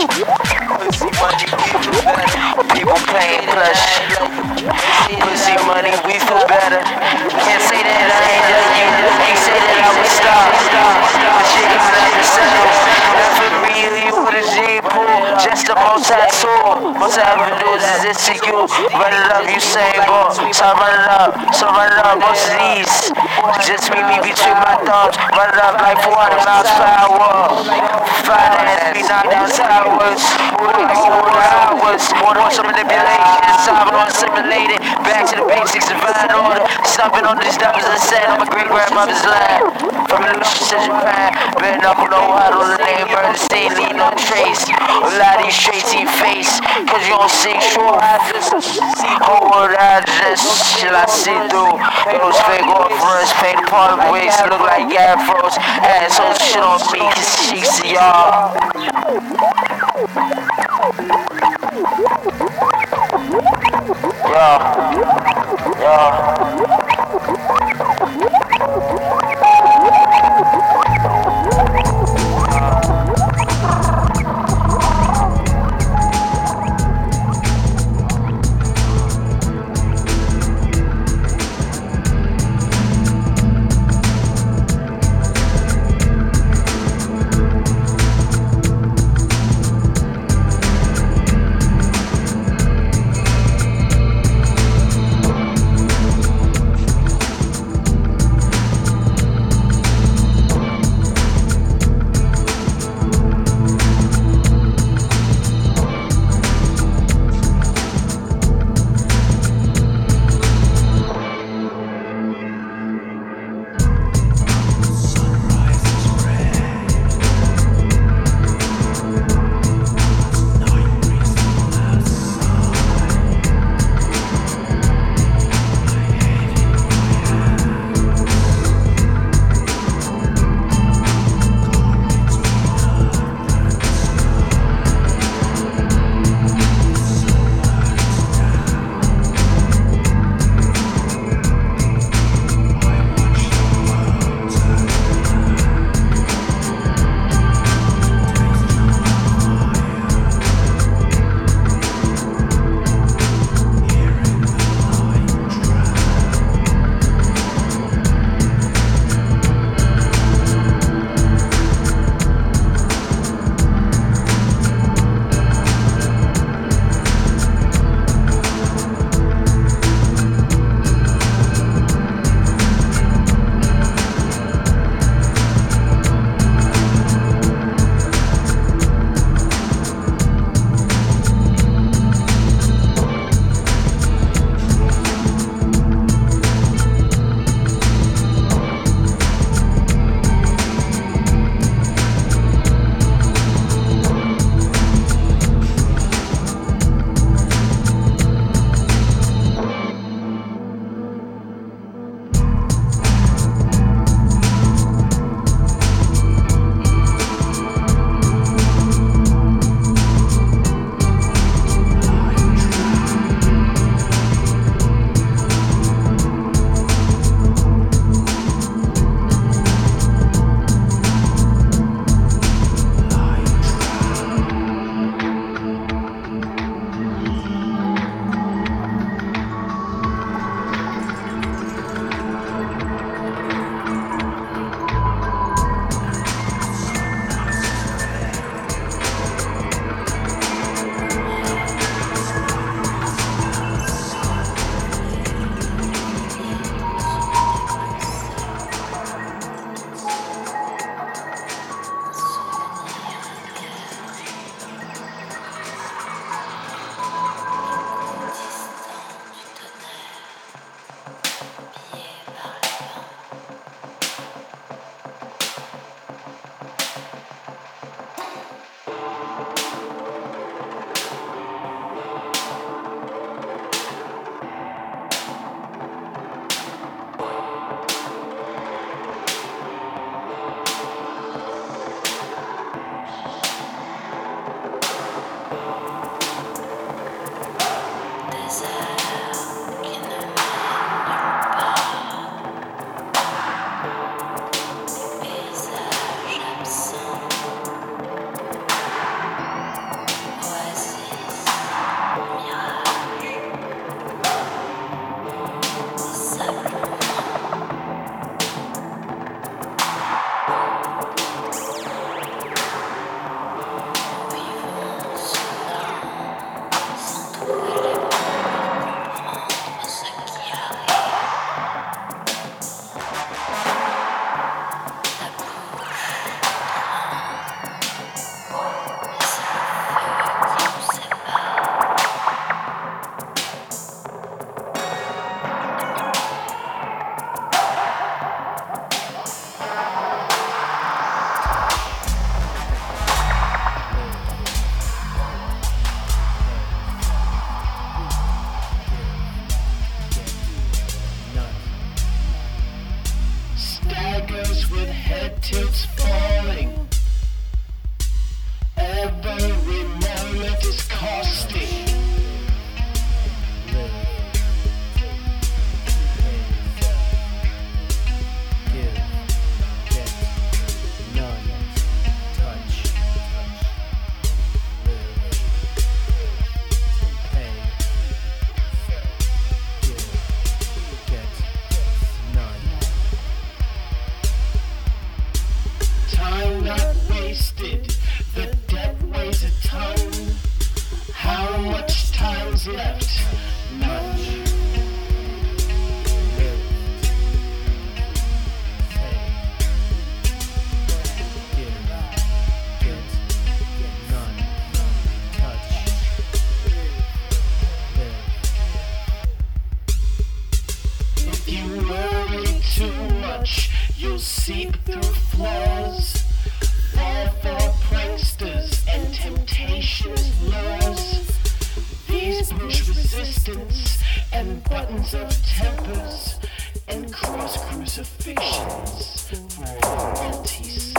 Pussy money, we feel better. People paying plush. Pussy money, we feel better. Can't say that I ain't done you. Can't say that I would stop. But shit is never settled. Never really with a J pool. Just a multi-tool. Multi-avenues is this to you. Run it up, you say, boy. So I up. So I it. Most these. Just meet me between my thumbs. Run it up like 400 miles per hour. Finance, be knocked down More some manipulation. Solving on simulated. Back to the basics, divine order. Stomping on these devils and sand on my great grandmother's land. From the ocean to Japan. Been up no huddle, the name Bernstein, leave no trace. A lot of you straight to your face. Cause you don't see true. Hold address. Shall I see through? Those fake offers, paint part of ways look like afros. Assholes shit on me, cause to y'all. Yo, yo. Push resistance and buttons of tempers and cross crucifixions for antisense.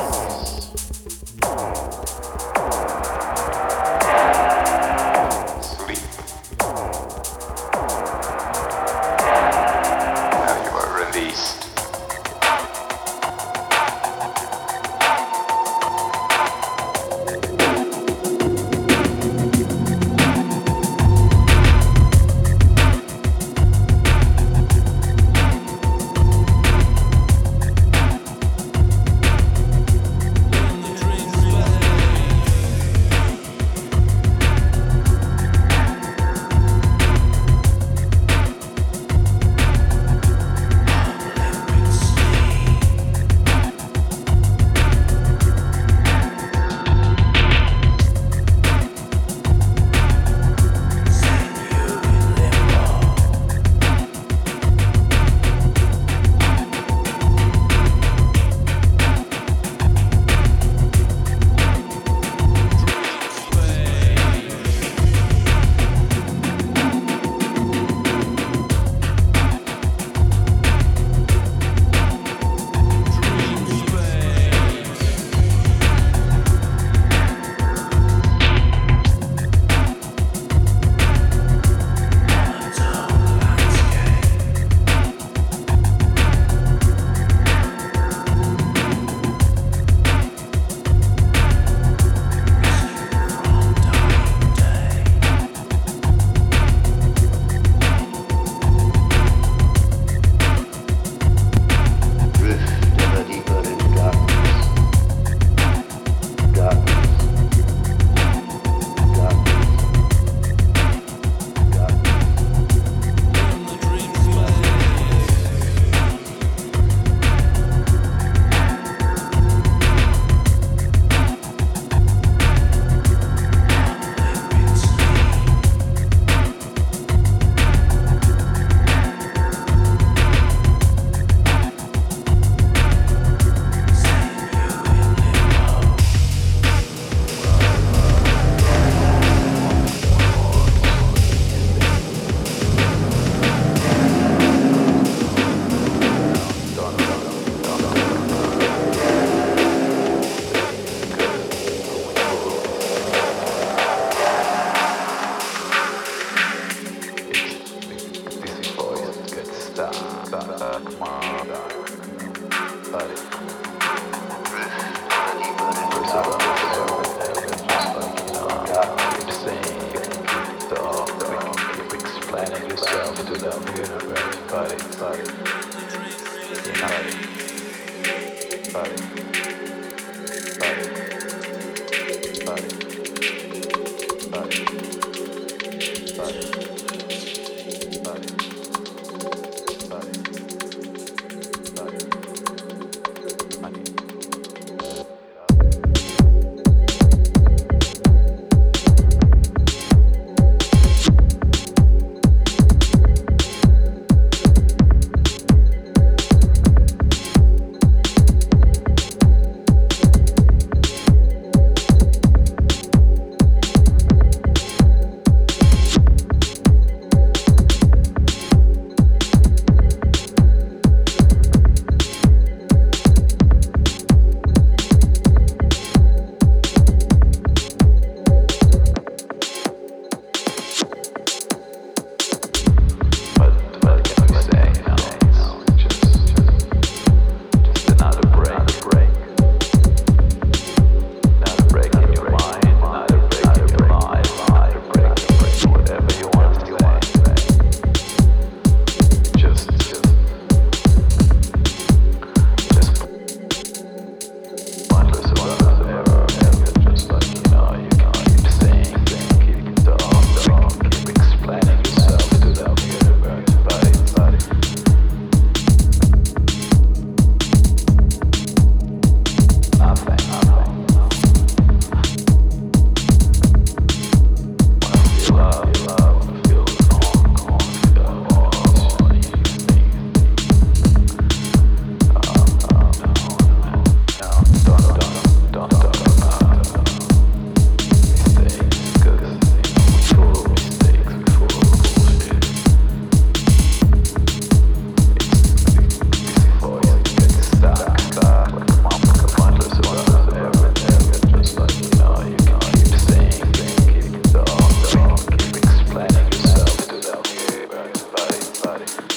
Sorry.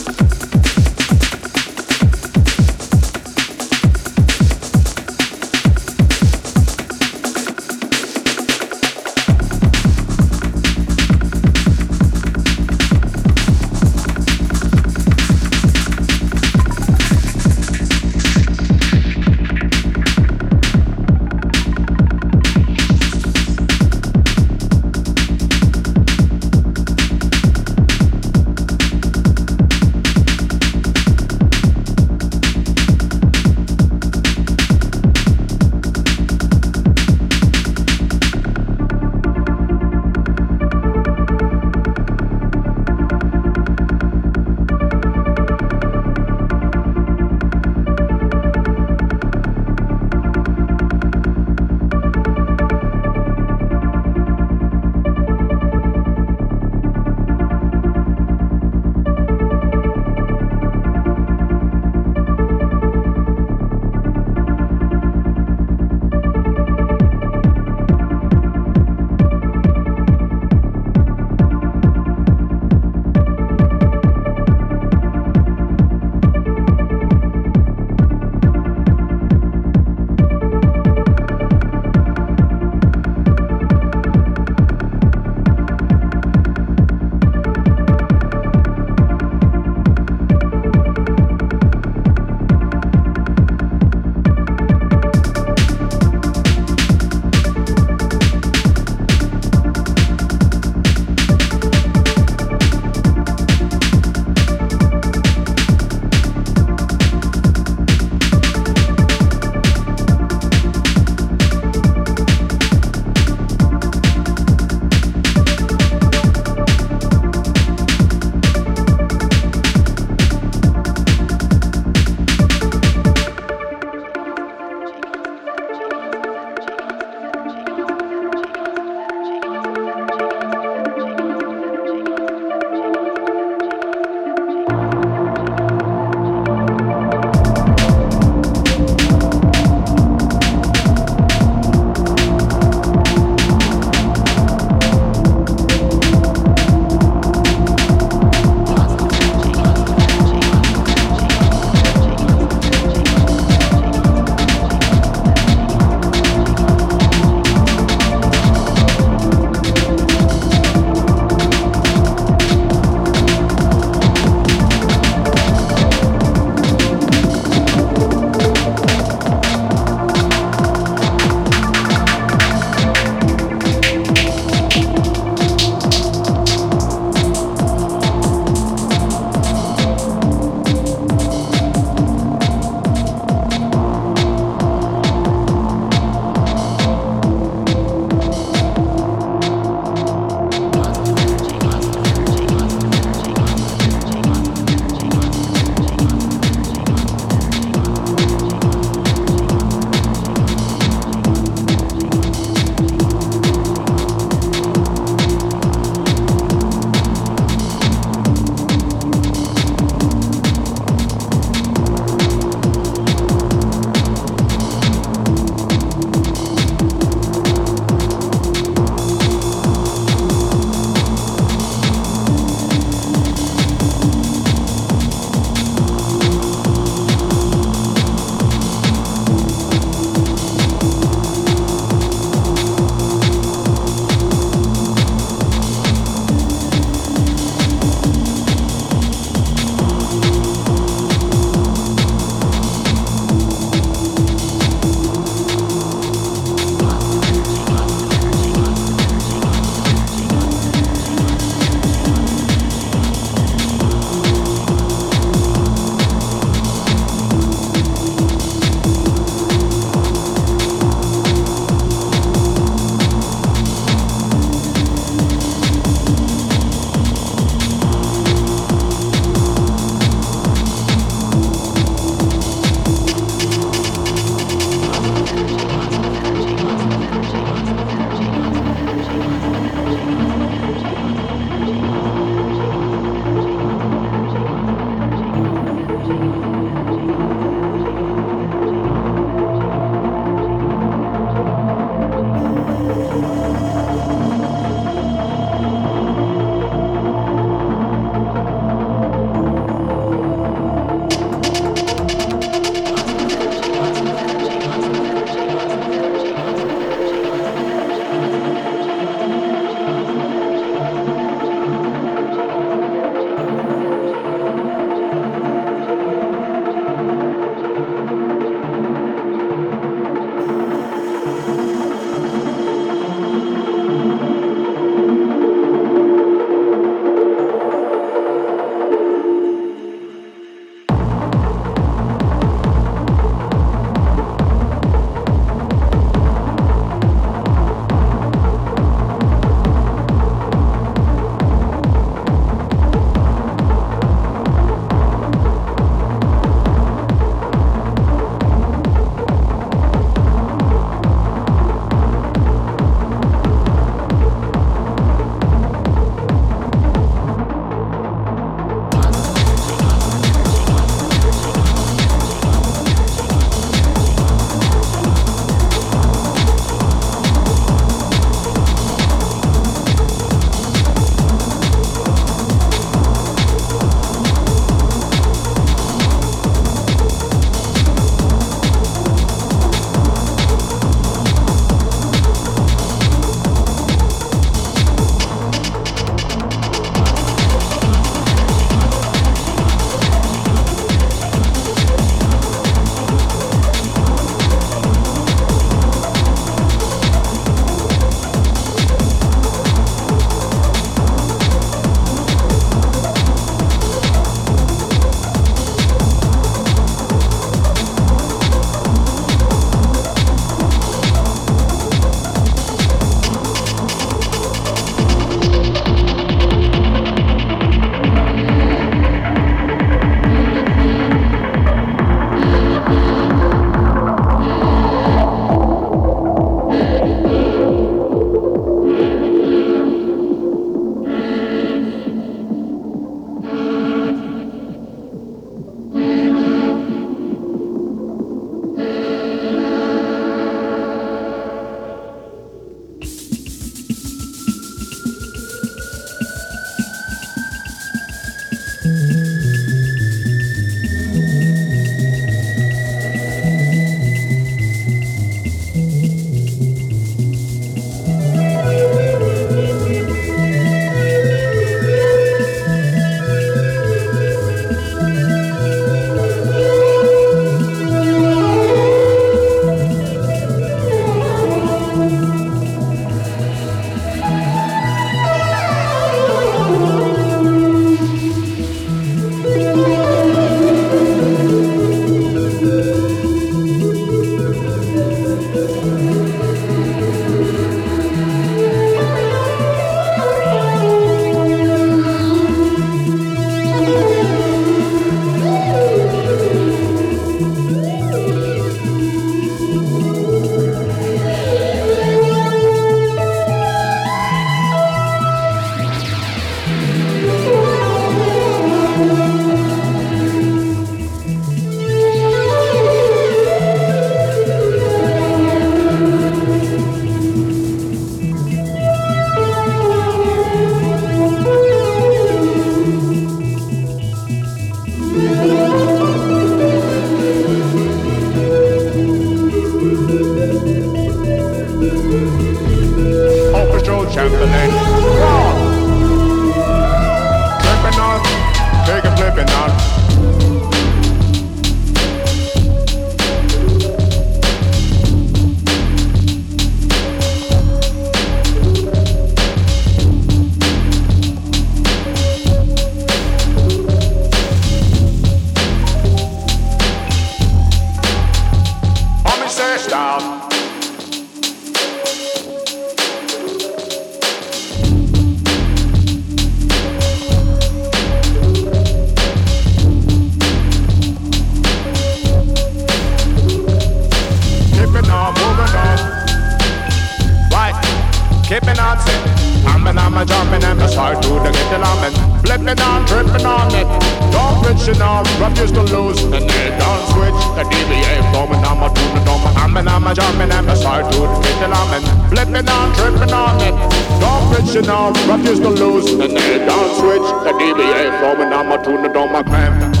To the get the lamin. Flipping on, tripping on it. Don't pitch it now, refuse to lose. And then don't switch the DBA flowing. I'm a tune it on my I'm a jamming, and I start to get the lamin. Flipping on, tripping on it. Don't pitch it now, refuse to lose. And then don't switch the DBA flowing. I'm a tune it on my clamp.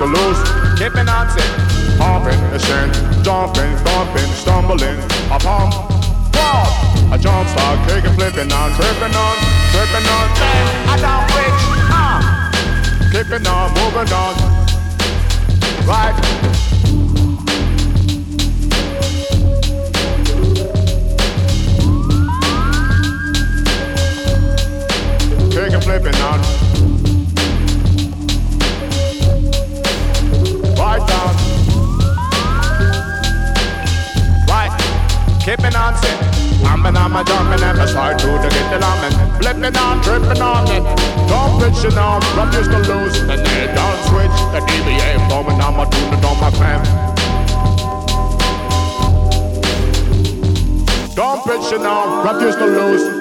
To lose. Keeping on sick, pumping, ascend, jumping, thumping, stumbling, a pump, wall. A jump start, kicking, flipping on, tripping on, tripping on, then I don't reach, ah. Keeping on, moving on, right. Kicking, flipping on. Right down. Right, keeping on set. Humming on my jumping and I start to the get the lamin. Flipping on, tripping on it. Don't pitch it on, from used to lose. And then don't switch the DBA. Going on my tune and on my clamp. Don't pitch it on, refuse to lose.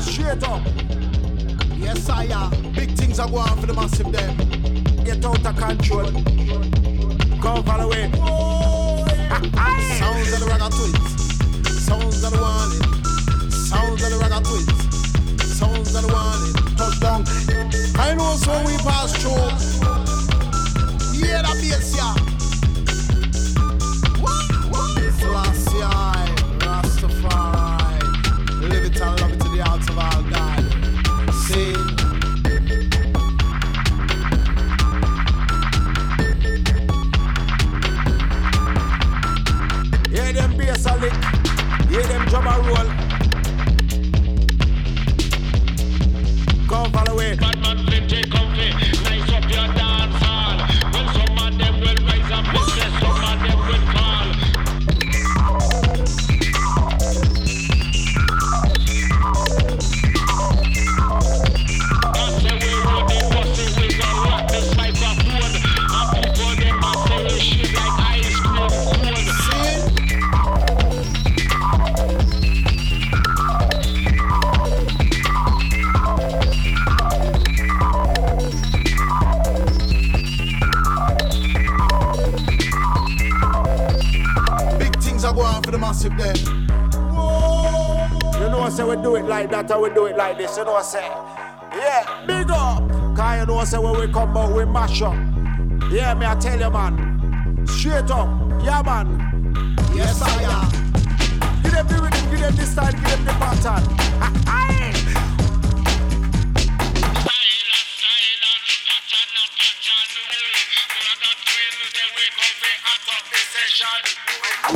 Straight up. Yes, I am. Big things are going for the massive them. Get out of control. Come follow it. Sounds of the ragga twins. Sounds of the warning. Sounds of the ragga twins. Sounds of the warning. Touchdown. I know so we pass through. Yeah, that bass, yeah. Like that, or we do it like this. You know what I say, yeah, big up. Cause you know what I say when we come out, we mash up. Yeah, me I tell you, man. Straight up, yeah, man. Yes, I am. Give them the rhythm, give them the style, give them the pattern.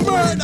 Murder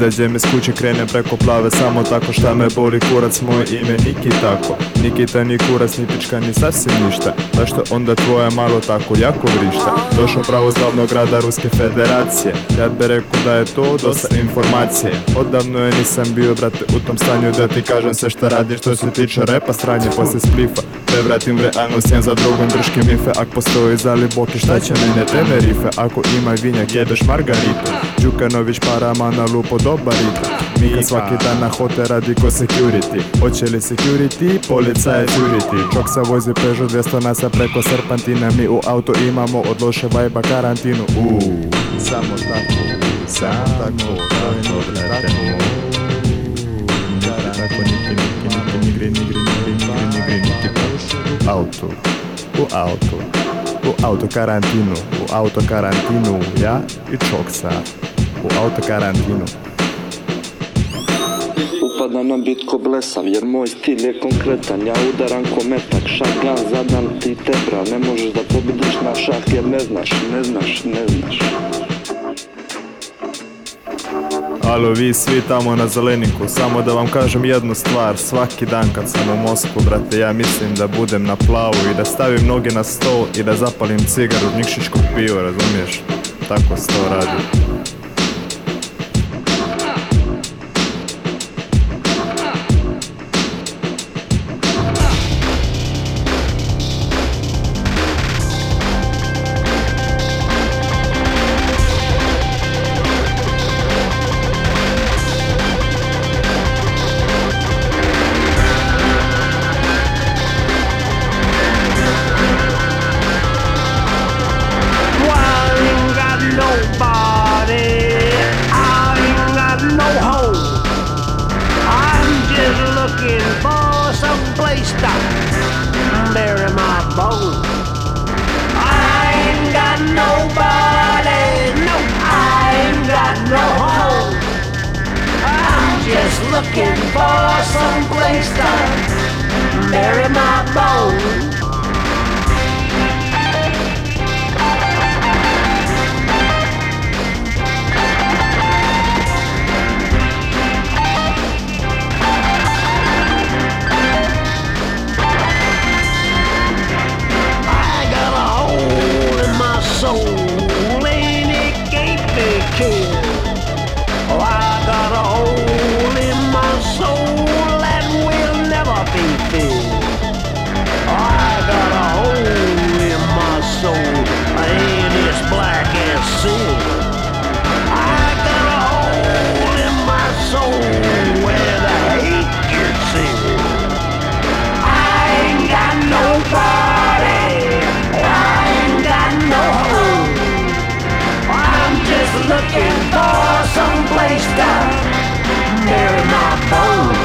Izađem iz kuće, krenem preko plave Samo tako šta me boli kurac Moje ime Niki tako Nikita ni kurac, ni pička, ni sasvim ništa. Zašto onda tvoja malo tako jako vrišta? Došao pravo z glavnog grada Ruske federacije. Ja bi rekao da je to dosta informacije. Odavno je nisam bio, brate, u tom stanju Da ti kažem sve šta radim što se tiče repa Stranje poslije splifa. Prevratim v realnost, jedan za drugom drške mife. Ak postoji zali boki, šta će mene Tenerife Ako ima vinjak, jedeš margaritu Đukanović parama na lupo dobar ritam Mika svaki dan na hote radi ko security. Hoće li security, policaje curiti Čok sa vozi Peugeot 200 nasa preko serpantina. Mi u auto imamo od loše vajba karantinu. Uuu, samo tako, samo tako, tako, tako. Tako niki, niki, niki, nigri, nigri, nigri, nigri, nigri, niki, u auto, u auto, u auto karantinu, u auto karantinu, ja i Čoksa, u auto karantinu. Upadam na bit ko blesav jer moj stil je konkretan. Ja udaram ko metak, šatgan zadan ti tebra. Ne možeš da pobediš na šah jer ne znaš, ne znaš, ne znaš. Alo, vi svi tamo na zeleniku, samo da vam kažem jednu stvar. Svaki dan kad sam u Moskvu, brate, ja mislim da budem na plavu I da stavim noge na stol i da zapalim cigaru od nikšićkog piva, razumiješ? Tako se to radi looking for some place to bury my bones. waste up. They're my bones.